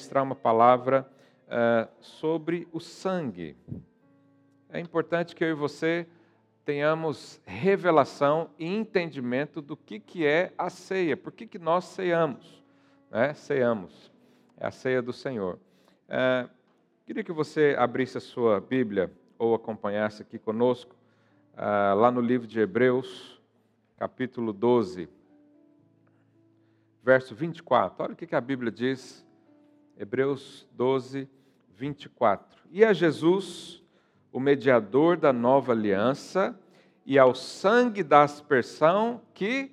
ministrar uma palavra uh, sobre o sangue. É importante que eu e você tenhamos revelação e entendimento do que, que é a ceia, por que, que nós ceamos. Né? Ceamos, é a ceia do Senhor. Uh, queria que você abrisse a sua Bíblia ou acompanhasse aqui conosco, uh, lá no livro de Hebreus, capítulo 12, verso 24. Olha o que, que a Bíblia diz, Hebreus 12, 24. E a Jesus o mediador da nova aliança, e ao sangue da aspersão que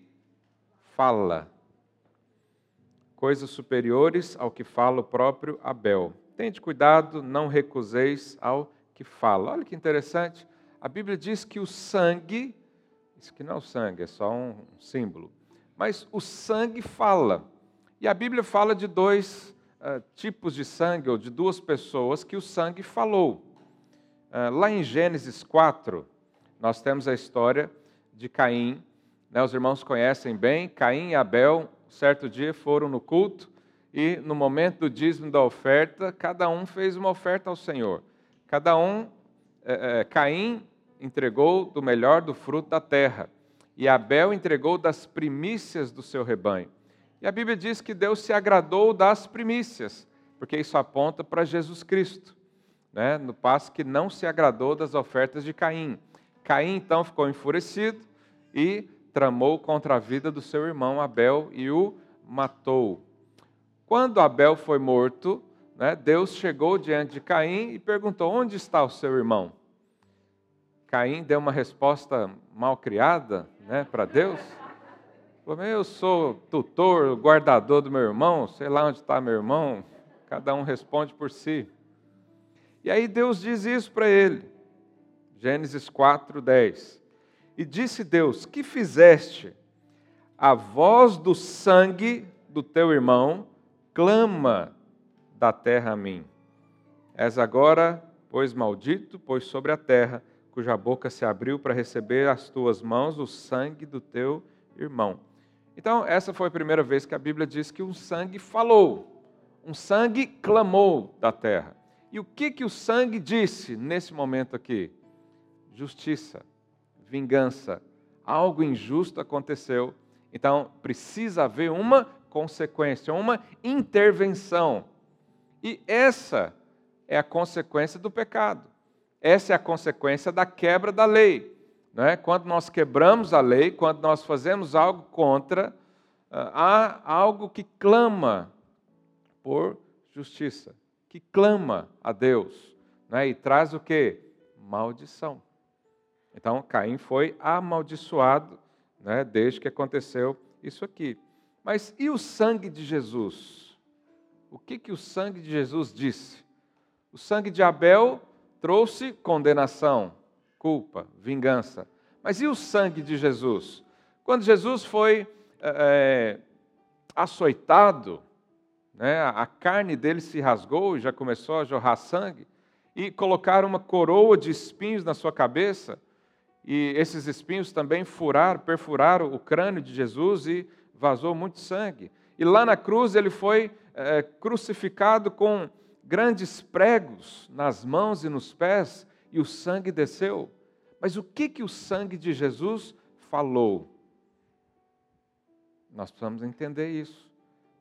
fala. Coisas superiores ao que fala o próprio Abel. Tente cuidado, não recuseis ao que fala. Olha que interessante. A Bíblia diz que o sangue, isso que não é o sangue, é só um símbolo, mas o sangue fala. E a Bíblia fala de dois uh, tipos de sangue, ou de duas pessoas que o sangue falou. Ah, lá em Gênesis 4, nós temos a história de Caim. Né, os irmãos conhecem bem. Caim e Abel, certo dia, foram no culto e, no momento do dízimo da oferta, cada um fez uma oferta ao Senhor. Cada um, é, é, Caim entregou do melhor do fruto da terra e Abel entregou das primícias do seu rebanho. E a Bíblia diz que Deus se agradou das primícias, porque isso aponta para Jesus Cristo né, no passo que não se agradou das ofertas de Caim. Caim então ficou enfurecido e tramou contra a vida do seu irmão Abel e o matou. Quando Abel foi morto, né, Deus chegou diante de Caim e perguntou: Onde está o seu irmão? Caim deu uma resposta mal criada né, para Deus. Eu sou tutor, guardador do meu irmão, sei lá onde está meu irmão. Cada um responde por si. E aí Deus diz isso para ele. Gênesis 4, 10. E disse Deus: Que fizeste? A voz do sangue do teu irmão clama da terra a mim. És agora, pois maldito, pois sobre a terra, cuja boca se abriu para receber as tuas mãos o sangue do teu irmão. Então, essa foi a primeira vez que a Bíblia diz que um sangue falou, um sangue clamou da terra. E o que, que o sangue disse nesse momento aqui? Justiça, vingança, algo injusto aconteceu, então precisa haver uma consequência, uma intervenção. E essa é a consequência do pecado. Essa é a consequência da quebra da lei. Não é? Quando nós quebramos a lei, quando nós fazemos algo contra, ah, há algo que clama por justiça que clama a Deus né, e traz o que? Maldição. Então, Caim foi amaldiçoado né, desde que aconteceu isso aqui. Mas e o sangue de Jesus? O que, que o sangue de Jesus disse? O sangue de Abel trouxe condenação, culpa, vingança. Mas e o sangue de Jesus? Quando Jesus foi é, açoitado, né? a carne dele se rasgou e já começou a jorrar sangue, e colocaram uma coroa de espinhos na sua cabeça, e esses espinhos também furaram, perfuraram o crânio de Jesus e vazou muito sangue. E lá na cruz ele foi é, crucificado com grandes pregos nas mãos e nos pés, e o sangue desceu. Mas o que, que o sangue de Jesus falou? Nós precisamos entender isso.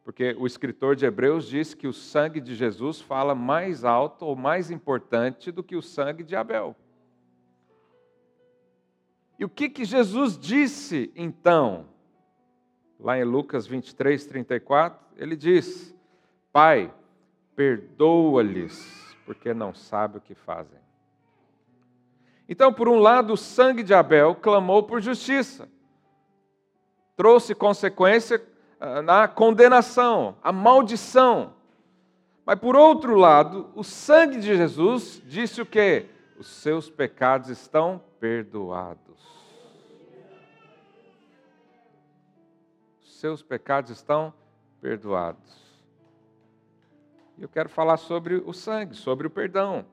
Porque o escritor de Hebreus diz que o sangue de Jesus fala mais alto ou mais importante do que o sangue de Abel. E o que, que Jesus disse então? Lá em Lucas 23, 34, ele diz: Pai, perdoa-lhes, porque não sabe o que fazem. Então, por um lado, o sangue de Abel clamou por justiça, trouxe consequência ah, na condenação, a maldição. Mas por outro lado, o sangue de Jesus disse o quê? Os seus pecados estão perdoados. Os seus pecados estão perdoados. Eu quero falar sobre o sangue, sobre o perdão.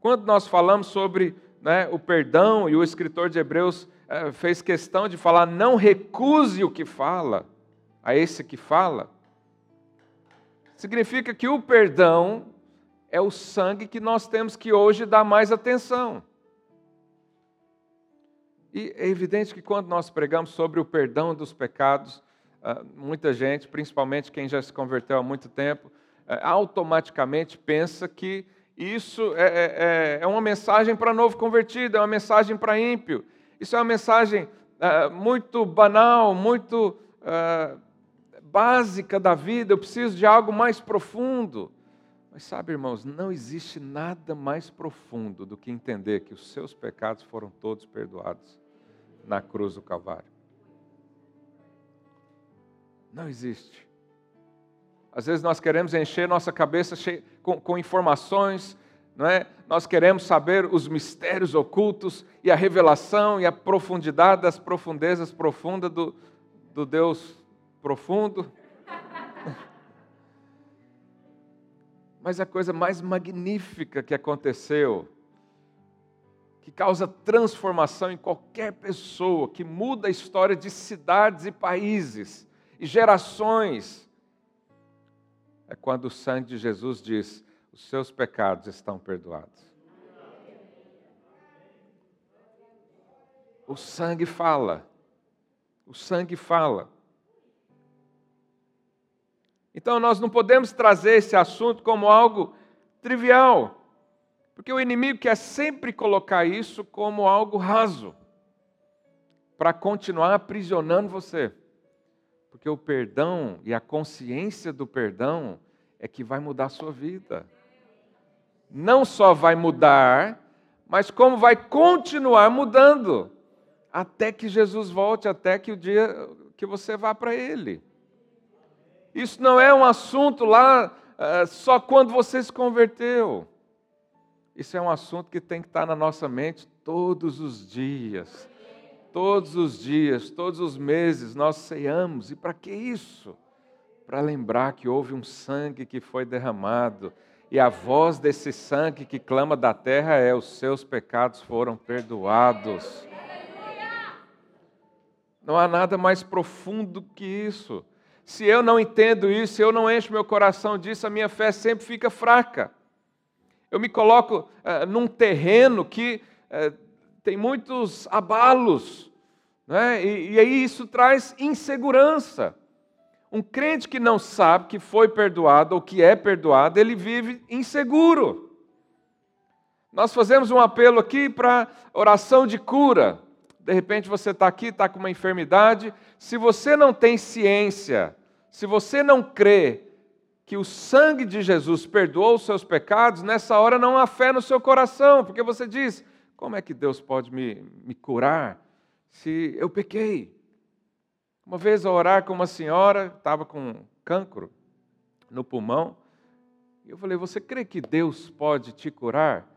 Quando nós falamos sobre né, o perdão, e o escritor de Hebreus eh, fez questão de falar, não recuse o que fala a esse que fala, Significa que o perdão é o sangue que nós temos que hoje dar mais atenção. E é evidente que quando nós pregamos sobre o perdão dos pecados, ah, muita gente, principalmente quem já se converteu há muito tempo, ah, automaticamente pensa que isso é, é, é, é uma mensagem para novo convertido, é uma mensagem para ímpio. Isso é uma mensagem uh, muito banal, muito uh, básica da vida. Eu preciso de algo mais profundo. Mas sabe, irmãos, não existe nada mais profundo do que entender que os seus pecados foram todos perdoados na cruz do Calvário. Não existe. Às vezes nós queremos encher nossa cabeça com, com informações, não é? Nós queremos saber os mistérios ocultos e a revelação e a profundidade das profundezas profundas do, do Deus profundo. Mas a coisa mais magnífica que aconteceu, que causa transformação em qualquer pessoa, que muda a história de cidades e países e gerações, é quando o sangue de Jesus diz: os seus pecados estão perdoados. O sangue fala. O sangue fala. Então nós não podemos trazer esse assunto como algo trivial, porque o inimigo quer sempre colocar isso como algo raso, para continuar aprisionando você. Porque o perdão e a consciência do perdão é que vai mudar a sua vida. Não só vai mudar, mas como vai continuar mudando até que Jesus volte, até que o dia que você vá para Ele. Isso não é um assunto lá uh, só quando você se converteu. Isso é um assunto que tem que estar na nossa mente todos os dias. Todos os dias, todos os meses nós ceiamos. E para que isso? Para lembrar que houve um sangue que foi derramado. E a voz desse sangue que clama da terra é: os seus pecados foram perdoados. Não há nada mais profundo que isso. Se eu não entendo isso, se eu não encho meu coração disso, a minha fé sempre fica fraca. Eu me coloco uh, num terreno que uh, tem muitos abalos, né? e, e aí isso traz insegurança. Um crente que não sabe que foi perdoado ou que é perdoado, ele vive inseguro. Nós fazemos um apelo aqui para oração de cura. De repente você está aqui, está com uma enfermidade. Se você não tem ciência, se você não crê que o sangue de Jesus perdoou os seus pecados, nessa hora não há fé no seu coração, porque você diz: como é que Deus pode me, me curar se eu pequei? Uma vez ao orar com uma senhora, estava com cancro no pulmão, e eu falei: Você crê que Deus pode te curar?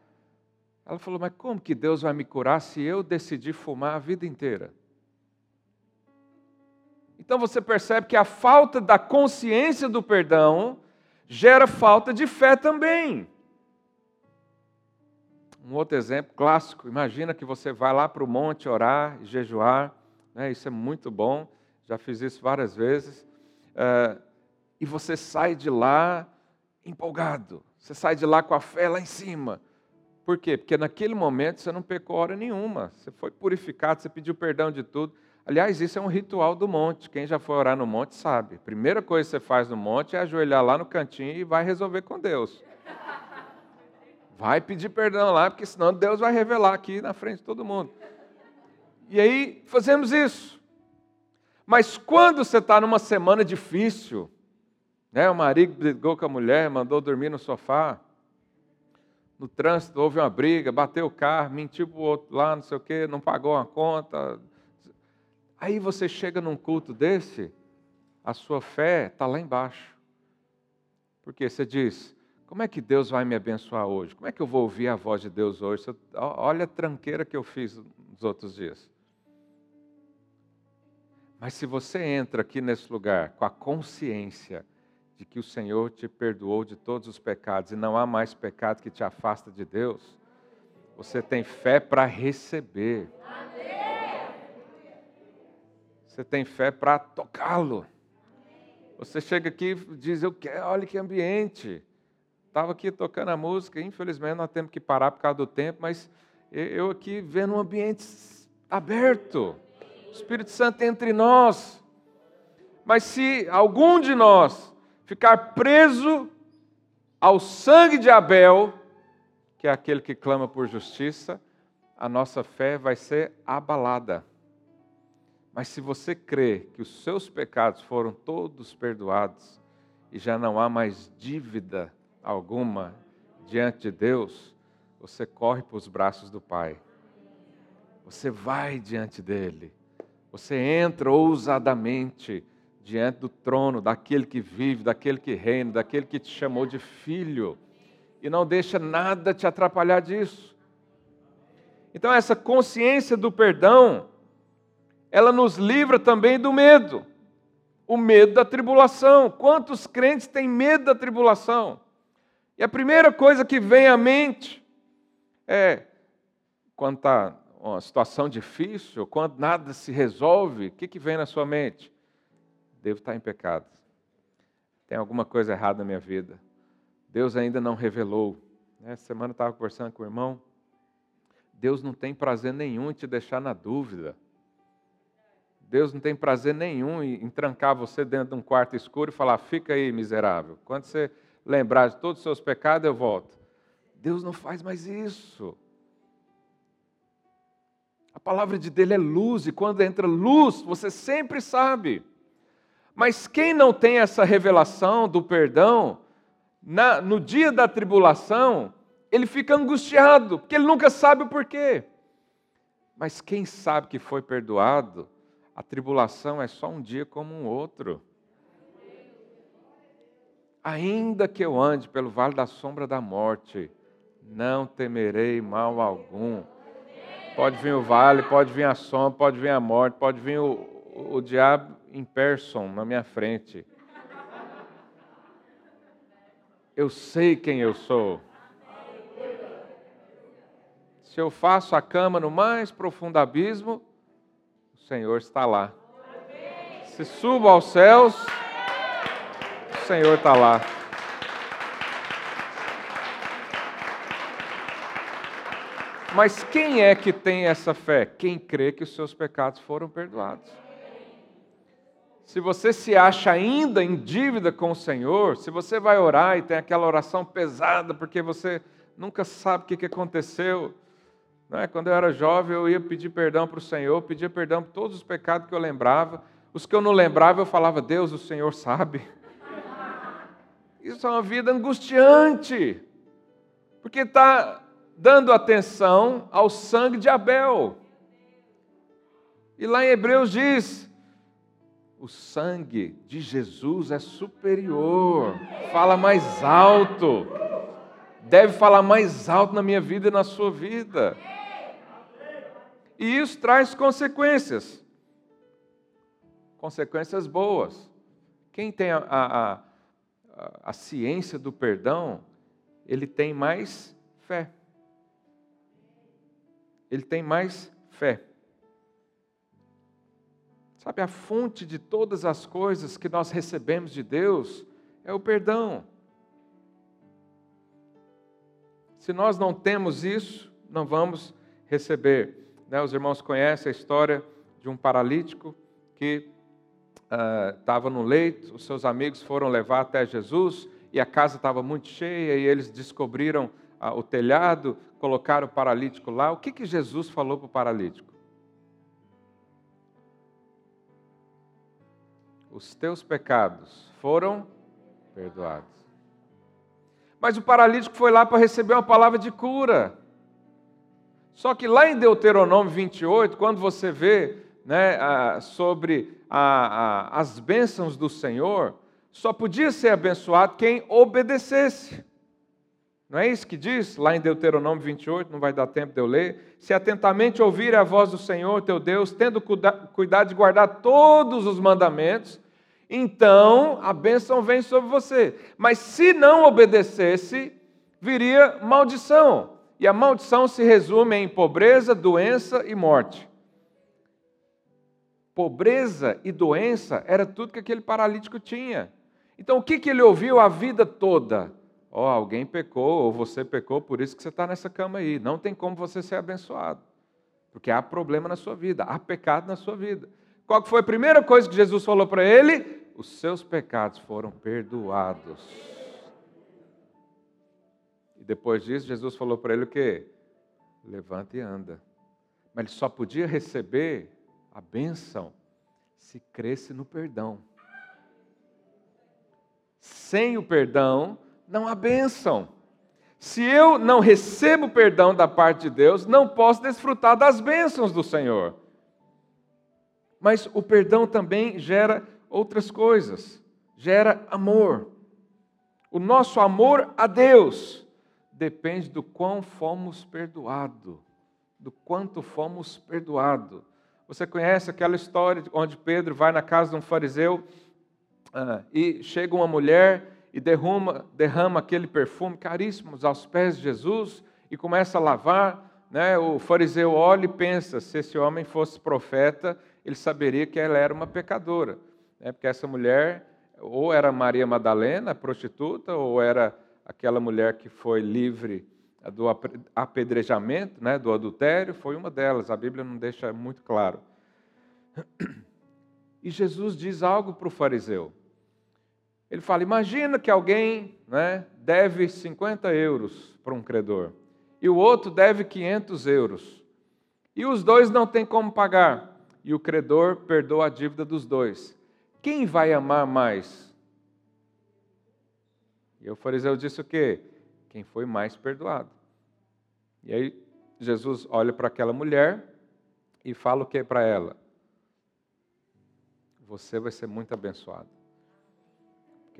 Ela falou: Mas como que Deus vai me curar se eu decidir fumar a vida inteira? Então você percebe que a falta da consciência do perdão gera falta de fé também. Um outro exemplo clássico: imagina que você vai lá para o monte orar e jejuar, né? isso é muito bom, já fiz isso várias vezes, é, e você sai de lá empolgado, você sai de lá com a fé lá em cima. Por quê? Porque naquele momento você não pecou hora nenhuma, você foi purificado, você pediu perdão de tudo. Aliás, isso é um ritual do monte. Quem já foi orar no monte sabe. Primeira coisa que você faz no monte é ajoelhar lá no cantinho e vai resolver com Deus. Vai pedir perdão lá, porque senão Deus vai revelar aqui na frente de todo mundo. E aí fazemos isso. Mas quando você está numa semana difícil, né, o marido brigou com a mulher, mandou dormir no sofá, no trânsito houve uma briga, bateu o carro, mentiu para o outro lá, não sei o quê, não pagou a conta. Aí você chega num culto desse, a sua fé está lá embaixo. Porque você diz, como é que Deus vai me abençoar hoje? Como é que eu vou ouvir a voz de Deus hoje? Olha a tranqueira que eu fiz nos outros dias. Mas se você entra aqui nesse lugar com a consciência de que o Senhor te perdoou de todos os pecados e não há mais pecado que te afasta de Deus, você tem fé para receber. Você tem fé para tocá-lo. Você chega aqui e diz, eu quero, olha que ambiente. Estava aqui tocando a música, infelizmente nós temos que parar por causa do tempo, mas eu aqui vendo um ambiente aberto. O Espírito Santo entre nós. Mas se algum de nós ficar preso ao sangue de Abel, que é aquele que clama por justiça, a nossa fé vai ser abalada. Mas se você crê que os seus pecados foram todos perdoados e já não há mais dívida alguma diante de Deus, você corre para os braços do Pai. Você vai diante dele. Você entra ousadamente diante do trono daquele que vive, daquele que reina, daquele que te chamou de filho. E não deixa nada te atrapalhar disso. Então, essa consciência do perdão ela nos livra também do medo. O medo da tribulação. Quantos crentes têm medo da tribulação? E a primeira coisa que vem à mente é, quando está uma situação difícil, quando nada se resolve, o que, que vem na sua mente? Devo estar em pecado. Tem alguma coisa errada na minha vida. Deus ainda não revelou. Essa semana eu estava conversando com o irmão. Deus não tem prazer nenhum em te deixar na dúvida. Deus não tem prazer nenhum em, trancar você dentro de um quarto escuro e falar: fica aí, miserável. Quando você lembrar de todos os seus pecados, eu volto. Deus não faz mais isso. A palavra de dele é luz, e quando entra luz, você sempre sabe. Mas quem não tem essa revelação do perdão, na, no dia da tribulação, ele fica angustiado, porque ele nunca sabe o porquê. Mas quem sabe que foi perdoado, a tribulação é só um dia como um outro. Ainda que eu ande pelo vale da sombra da morte, não temerei mal algum. Pode vir o vale, pode vir a sombra, pode vir a morte, pode vir o, o, o diabo em person na minha frente. Eu sei quem eu sou. Se eu faço a cama no mais profundo abismo, Senhor está lá. Se subo aos céus, o Senhor está lá. Mas quem é que tem essa fé? Quem crê que os seus pecados foram perdoados. Se você se acha ainda em dívida com o Senhor, se você vai orar e tem aquela oração pesada porque você nunca sabe o que aconteceu, é? Quando eu era jovem, eu ia pedir perdão para o Senhor, pedia perdão por todos os pecados que eu lembrava. Os que eu não lembrava, eu falava, Deus, o Senhor sabe. Isso é uma vida angustiante, porque está dando atenção ao sangue de Abel. E lá em Hebreus diz: o sangue de Jesus é superior, fala mais alto, deve falar mais alto na minha vida e na sua vida. E isso traz consequências. Consequências boas. Quem tem a, a, a, ciência do perdão, ele tem mais fé. Ele tem mais fé. Sabe, a fonte de todas as coisas que nós recebemos de Deus é o perdão. Se nós não temos isso, não vamos receber. Né, os irmãos conhecem a história de um paralítico que estava uh, no leito, os seus amigos foram levar até Jesus e a casa estava muito cheia e eles descobriram uh, o telhado, colocaram o paralítico lá. O que, que Jesus falou para o paralítico? Os teus pecados foram perdoados. Mas o paralítico foi lá para receber uma palavra de cura. Só que lá em Deuteronômio 28, quando você vê né, sobre a, a, as bênçãos do Senhor, só podia ser abençoado quem obedecesse. Não é isso que diz lá em Deuteronômio 28, não vai dar tempo de eu ler? Se atentamente ouvir a voz do Senhor teu Deus, tendo cuidado de guardar todos os mandamentos, então a bênção vem sobre você. Mas se não obedecesse, viria maldição. E a maldição se resume em pobreza, doença e morte. Pobreza e doença era tudo que aquele paralítico tinha. Então o que, que ele ouviu a vida toda? Ó, oh, alguém pecou, ou você pecou, por isso que você está nessa cama aí. Não tem como você ser abençoado. Porque há problema na sua vida, há pecado na sua vida. Qual foi a primeira coisa que Jesus falou para ele? Os seus pecados foram perdoados. E depois disso, Jesus falou para ele o quê? Levanta e anda. Mas ele só podia receber a bênção se cresce no perdão. Sem o perdão, não há bênção. Se eu não recebo perdão da parte de Deus, não posso desfrutar das bênçãos do Senhor. Mas o perdão também gera outras coisas, gera amor. O nosso amor a Deus depende do quão fomos perdoados, do quanto fomos perdoados. Você conhece aquela história onde Pedro vai na casa de um fariseu uh, e chega uma mulher e derrama, derrama aquele perfume caríssimo aos pés de Jesus e começa a lavar. Né? O fariseu olha e pensa: se esse homem fosse profeta, ele saberia que ela era uma pecadora. Né? Porque essa mulher, ou era Maria Madalena, prostituta, ou era aquela mulher que foi livre do apedrejamento, né, do adultério, foi uma delas. A Bíblia não deixa muito claro. E Jesus diz algo para o fariseu. Ele fala: imagina que alguém né, deve 50 euros para um credor e o outro deve 500 euros. E os dois não têm como pagar. E o credor perdoa a dívida dos dois. Quem vai amar mais? E o fariseu disse o quê? Quem foi mais perdoado. E aí Jesus olha para aquela mulher e fala o que para ela? Você vai ser muito abençoado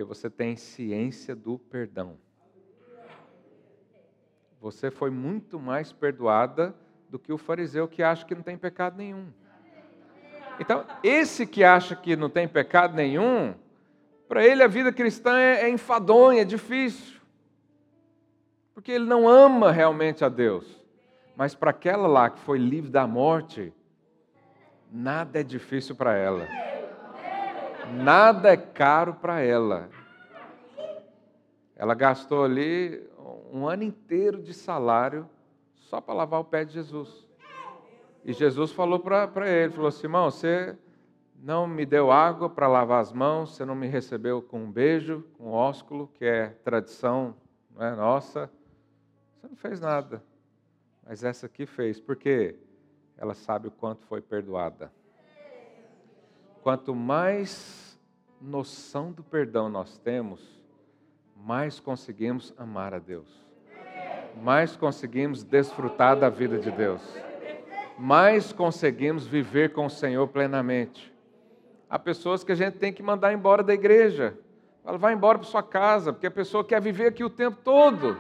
porque você tem ciência do perdão. Você foi muito mais perdoada do que o fariseu que acha que não tem pecado nenhum. Então, esse que acha que não tem pecado nenhum, para ele a vida cristã é, é enfadonha, é difícil. Porque ele não ama realmente a Deus. Mas para aquela lá que foi livre da morte, nada é difícil para ela. Nada é caro para ela. Ela gastou ali um ano inteiro de salário só para lavar o pé de Jesus. E Jesus falou para ele, falou assim, irmão, você não me deu água para lavar as mãos, você não me recebeu com um beijo, com um ósculo, que é tradição é, nossa. Você não fez nada. Mas essa aqui fez, porque ela sabe o quanto foi perdoada. Quanto mais noção do perdão nós temos, mais conseguimos amar a Deus, mais conseguimos desfrutar da vida de Deus, mais conseguimos viver com o Senhor plenamente. Há pessoas que a gente tem que mandar embora da igreja. Ela vai embora para sua casa, porque a pessoa quer viver aqui o tempo todo.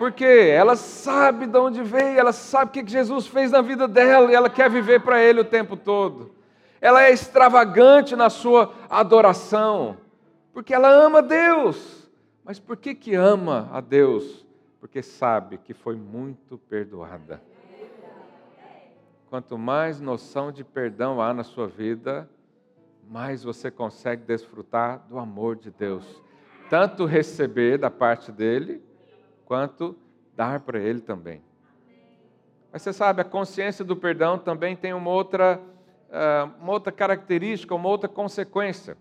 Porque ela sabe de onde veio, ela sabe o que Jesus fez na vida dela e ela quer viver para Ele o tempo todo ela é extravagante na sua adoração, porque ela ama Deus. Mas por que que ama a Deus? Porque sabe que foi muito perdoada. Quanto mais noção de perdão há na sua vida, mais você consegue desfrutar do amor de Deus. Tanto receber da parte dele, quanto dar para ele também. Mas você sabe, a consciência do perdão também tem uma outra ah, uma outra característica, uma outra consequência.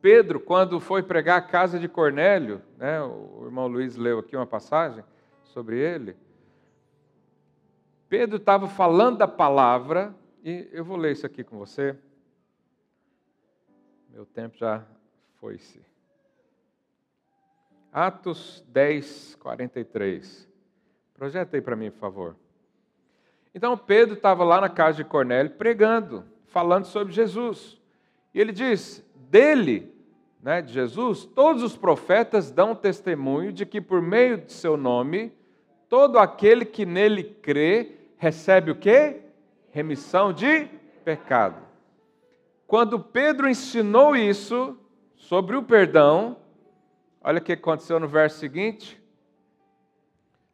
Pedro, quando foi pregar a casa de Cornélio, né, o irmão Luiz leu aqui uma passagem sobre ele. Pedro estava falando da palavra, e eu vou ler isso aqui com você. Meu tempo já foi-se. Atos 10, 43. Projeta aí para mim, por favor. Então Pedro estava lá na casa de Cornélio pregando, falando sobre Jesus. E ele diz: dele, né, de Jesus, todos os profetas dão testemunho de que por meio de seu nome, todo aquele que nele crê recebe o quê? Remissão de pecado. Quando Pedro ensinou isso sobre o perdão, olha o que aconteceu no verso seguinte.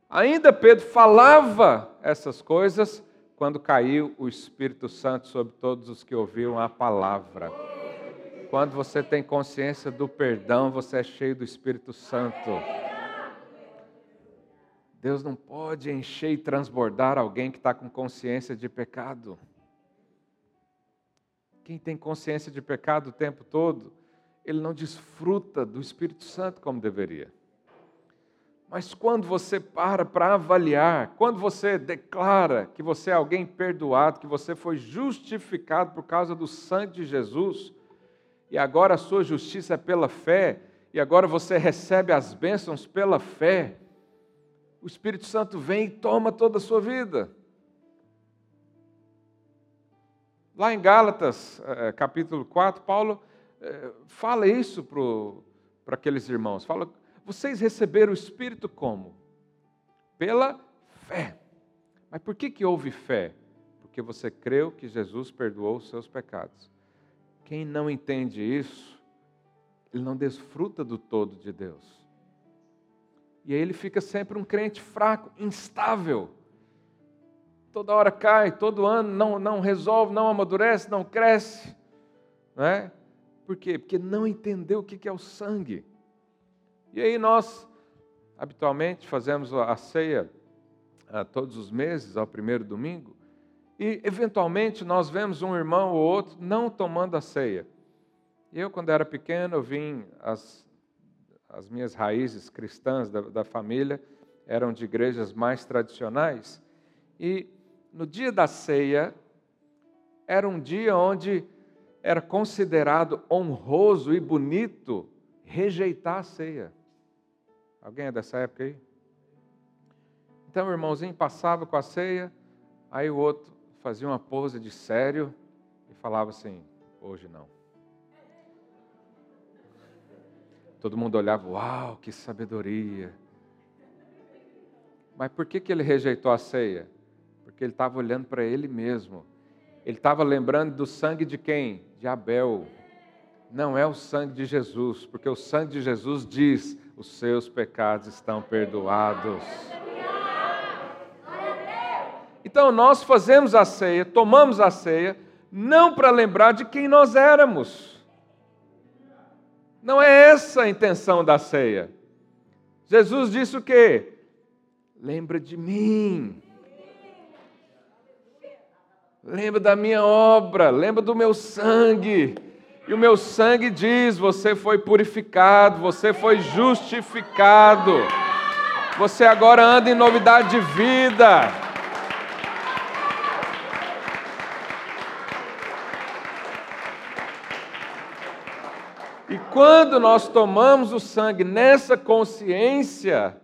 Ainda Pedro falava essas coisas, quando caiu o Espírito Santo sobre todos os que ouviam a palavra. Quando você tem consciência do perdão, você é cheio do Espírito Santo. Deus não pode encher e transbordar alguém que está com consciência de pecado. Quem tem consciência de pecado o tempo todo, ele não desfruta do Espírito Santo como deveria. Mas quando você para para avaliar, quando você declara que você é alguém perdoado, que você foi justificado por causa do sangue de Jesus, e agora a sua justiça é pela fé, e agora você recebe as bênçãos pela fé, o Espírito Santo vem e toma toda a sua vida. Lá em Gálatas, eh, capítulo 4, Paulo eh, fala isso para aqueles irmãos. Fala, vocês receberam o Espírito como? Pela fé. Mas por que, que houve fé? Porque você creu que Jesus perdoou os seus pecados. Quem não entende isso, ele não desfruta do todo de Deus. E aí ele fica sempre um crente fraco, instável. Toda hora cai, todo ano não, não resolve, não amadurece, não cresce. Não é? Por quê? Porque não entendeu o que é o sangue. E aí nós, habitualmente, fazemos a ceia a, ah, todos os meses, ao primeiro domingo, e, eventualmente, nós vemos um irmão ou outro não tomando a ceia. Eu, quando era pequeno, vim, as, as minhas raízes cristãs da, da família eram de igrejas mais tradicionais, e no dia da ceia, era um dia onde era considerado honroso e bonito rejeitar a ceia. Alguém é dessa época aí? Então o irmãozinho passava com a ceia, aí o outro fazia uma pose de sério e falava assim: hoje não. Todo mundo olhava, uau, que sabedoria. Mas por que, que ele rejeitou a ceia? Porque ele estava olhando para ele mesmo. Ele estava lembrando do sangue de quem? De Abel. Não é o sangue de Jesus, porque o sangue de Jesus diz: os seus pecados estão perdoados. Então nós fazemos a ceia, tomamos a ceia, não para lembrar de quem nós éramos. Não é essa a intenção da ceia. Jesus disse o quê? Lembra de mim. Lembra da minha obra, lembra do meu sangue. E o meu sangue diz: você foi purificado, você foi justificado. Você agora anda em novidade de vida. E quando nós tomamos o sangue nessa consciência,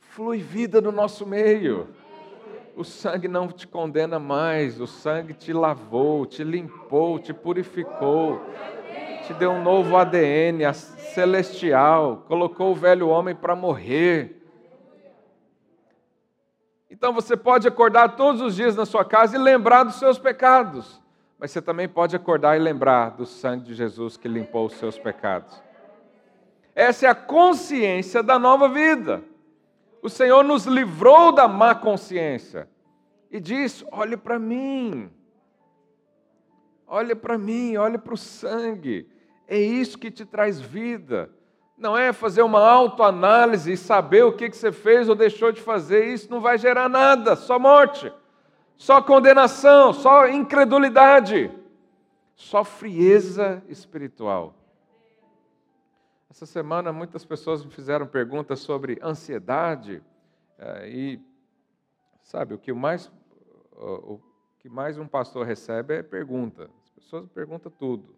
flui vida no nosso meio. O sangue não te condena mais, o sangue te lavou, te limpou, te purificou te deu um novo ADN celestial, colocou o velho homem para morrer. Então você pode acordar todos os dias na sua casa e lembrar dos seus pecados, mas você também pode acordar e lembrar do sangue de Jesus que limpou os seus pecados. Essa é a consciência da nova vida. O Senhor nos livrou da má consciência e diz: olhe para mim, olhe para mim, olhe para o sangue. É isso que te traz vida. Não é fazer uma autoanálise e saber o que você fez ou deixou de fazer. Isso não vai gerar nada, só morte, só condenação, só incredulidade, só frieza espiritual. Essa semana muitas pessoas me fizeram perguntas sobre ansiedade eh, e sabe o que mais o que mais um pastor recebe é pergunta. As pessoas perguntam tudo.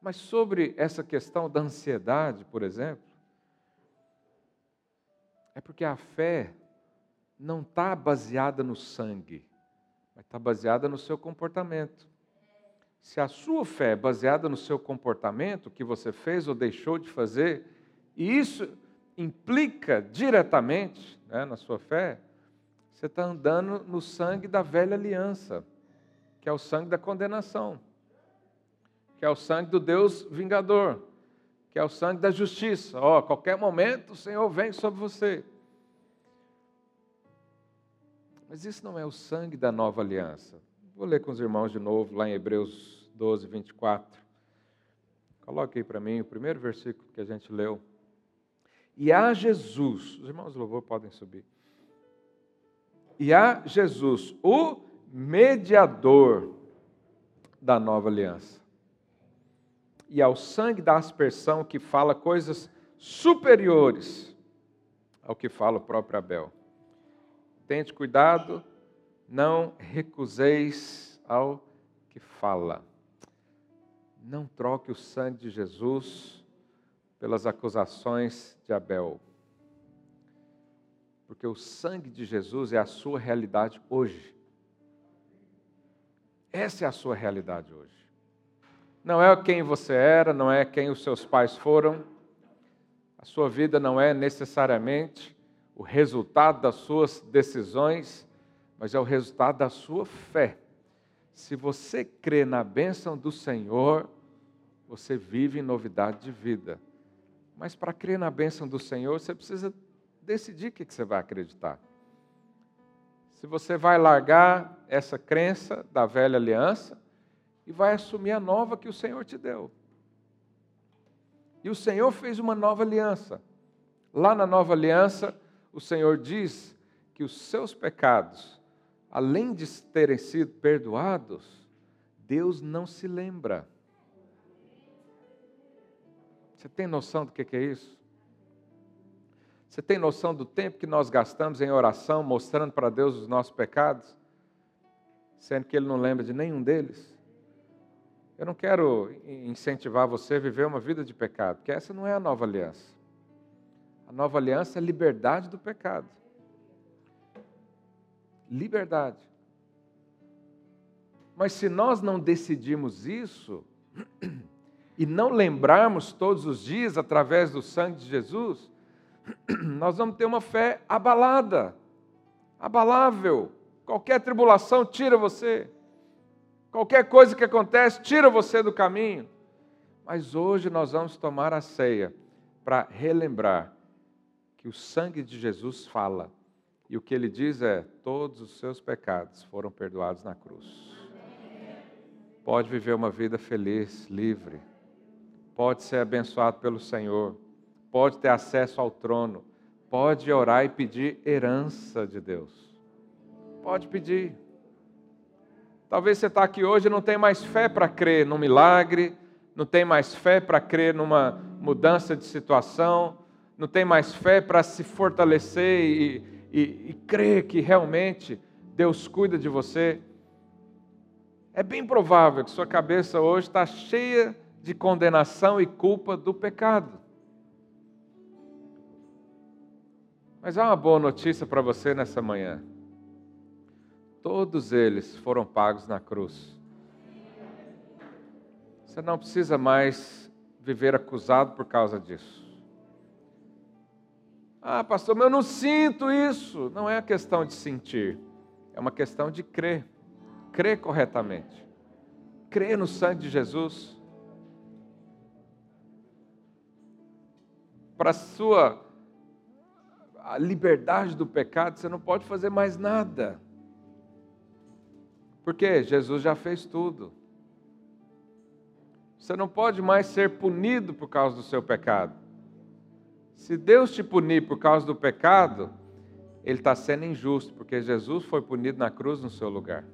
Mas sobre essa questão da ansiedade, por exemplo, é porque a fé não está baseada no sangue, mas está baseada no seu comportamento. Se a sua fé é baseada no seu comportamento, que você fez ou deixou de fazer, e isso implica diretamente né, na sua fé, você está andando no sangue da velha aliança, que é o sangue da condenação que é o sangue do Deus vingador, que é o sangue da justiça. Ó, oh, a qualquer momento o Senhor vem sobre você. Mas isso não é o sangue da nova aliança. Vou ler com os irmãos de novo, lá em Hebreus 12, 24. Coloque aí para mim o primeiro versículo que a gente leu. E a Jesus, os irmãos do louvor podem subir. E a Jesus, o mediador da nova aliança. E ao sangue da aspersão que fala coisas superiores ao que fala o próprio Abel. Tente cuidado, não recuseis ao que fala. Não troque o sangue de Jesus pelas acusações de Abel. Porque o sangue de Jesus é a sua realidade hoje. Essa é a sua realidade hoje. Não é quem você era, não é quem os seus pais foram. A sua vida não é necessariamente o resultado das suas decisões, mas é o resultado da sua fé. Se você crê na bênção do Senhor, você vive em novidade de vida. Mas para crer na bênção do Senhor, você precisa decidir o que você vai acreditar. Se você vai largar essa crença da velha aliança e vai assumir a nova que o Senhor te deu. E o Senhor fez uma nova aliança. Lá na nova aliança, o Senhor diz que os seus pecados, além de terem sido perdoados, Deus não se lembra. Você tem noção do que é isso? Você tem noção do tempo que nós gastamos em oração, mostrando para Deus os nossos pecados, sendo que Ele não lembra de nenhum deles? Eu não quero incentivar você a viver uma vida de pecado, porque essa não é a nova aliança. A nova aliança é liberdade do pecado. Liberdade. Mas se nós não decidirmos isso, e não lembrarmos todos os dias através do sangue de Jesus, nós vamos ter uma fé abalada, abalável. Qualquer tribulação tira você, qualquer coisa que acontece tira você do caminho. Mas hoje nós vamos tomar a ceia para relembrar que o sangue de Jesus fala. E o que ele diz é: todos os seus pecados foram perdoados na cruz. Pode viver uma vida feliz, livre. Pode ser abençoado pelo Senhor. Pode ter acesso ao trono. Pode orar e pedir herança de Deus. Pode pedir. Talvez você está aqui hoje e não tem mais fé para crer num milagre, não tem mais fé para crer numa mudança de situação, não tem mais fé para se fortalecer e, e, e crer que realmente Deus cuida de você, é bem provável que sua cabeça hoje está cheia de condenação e culpa do pecado. Mas há uma boa notícia para você nessa manhã. Todos eles foram pagos na cruz. Você não precisa mais viver acusado por causa disso. Ah, pastor, mas eu não sinto isso. Não é a questão de sentir, é uma questão de crer. Crer corretamente. Crer no sangue de Jesus. Para a sua liberdade do pecado, você não pode fazer mais nada. Porque Jesus já fez tudo. Você não pode mais ser punido por causa do seu pecado. Se Deus te punir por causa do pecado, Ele está sendo injusto, porque Jesus foi punido na cruz no seu lugar.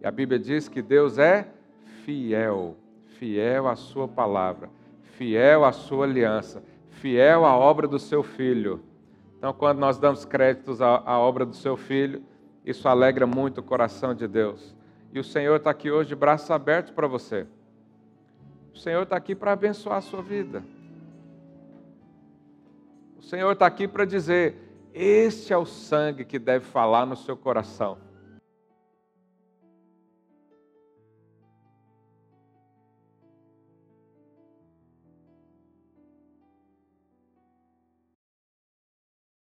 E a Bíblia diz que Deus é fiel, fiel à Sua palavra, fiel à Sua aliança, fiel à obra do Seu Filho. Então, quando nós damos créditos à, obra do Seu Filho, isso alegra muito o coração de Deus. E o Senhor está aqui hoje de braços abertos para você. O Senhor está aqui para abençoar a sua vida. O Senhor está aqui para dizer: este é o sangue que deve falar no seu coração.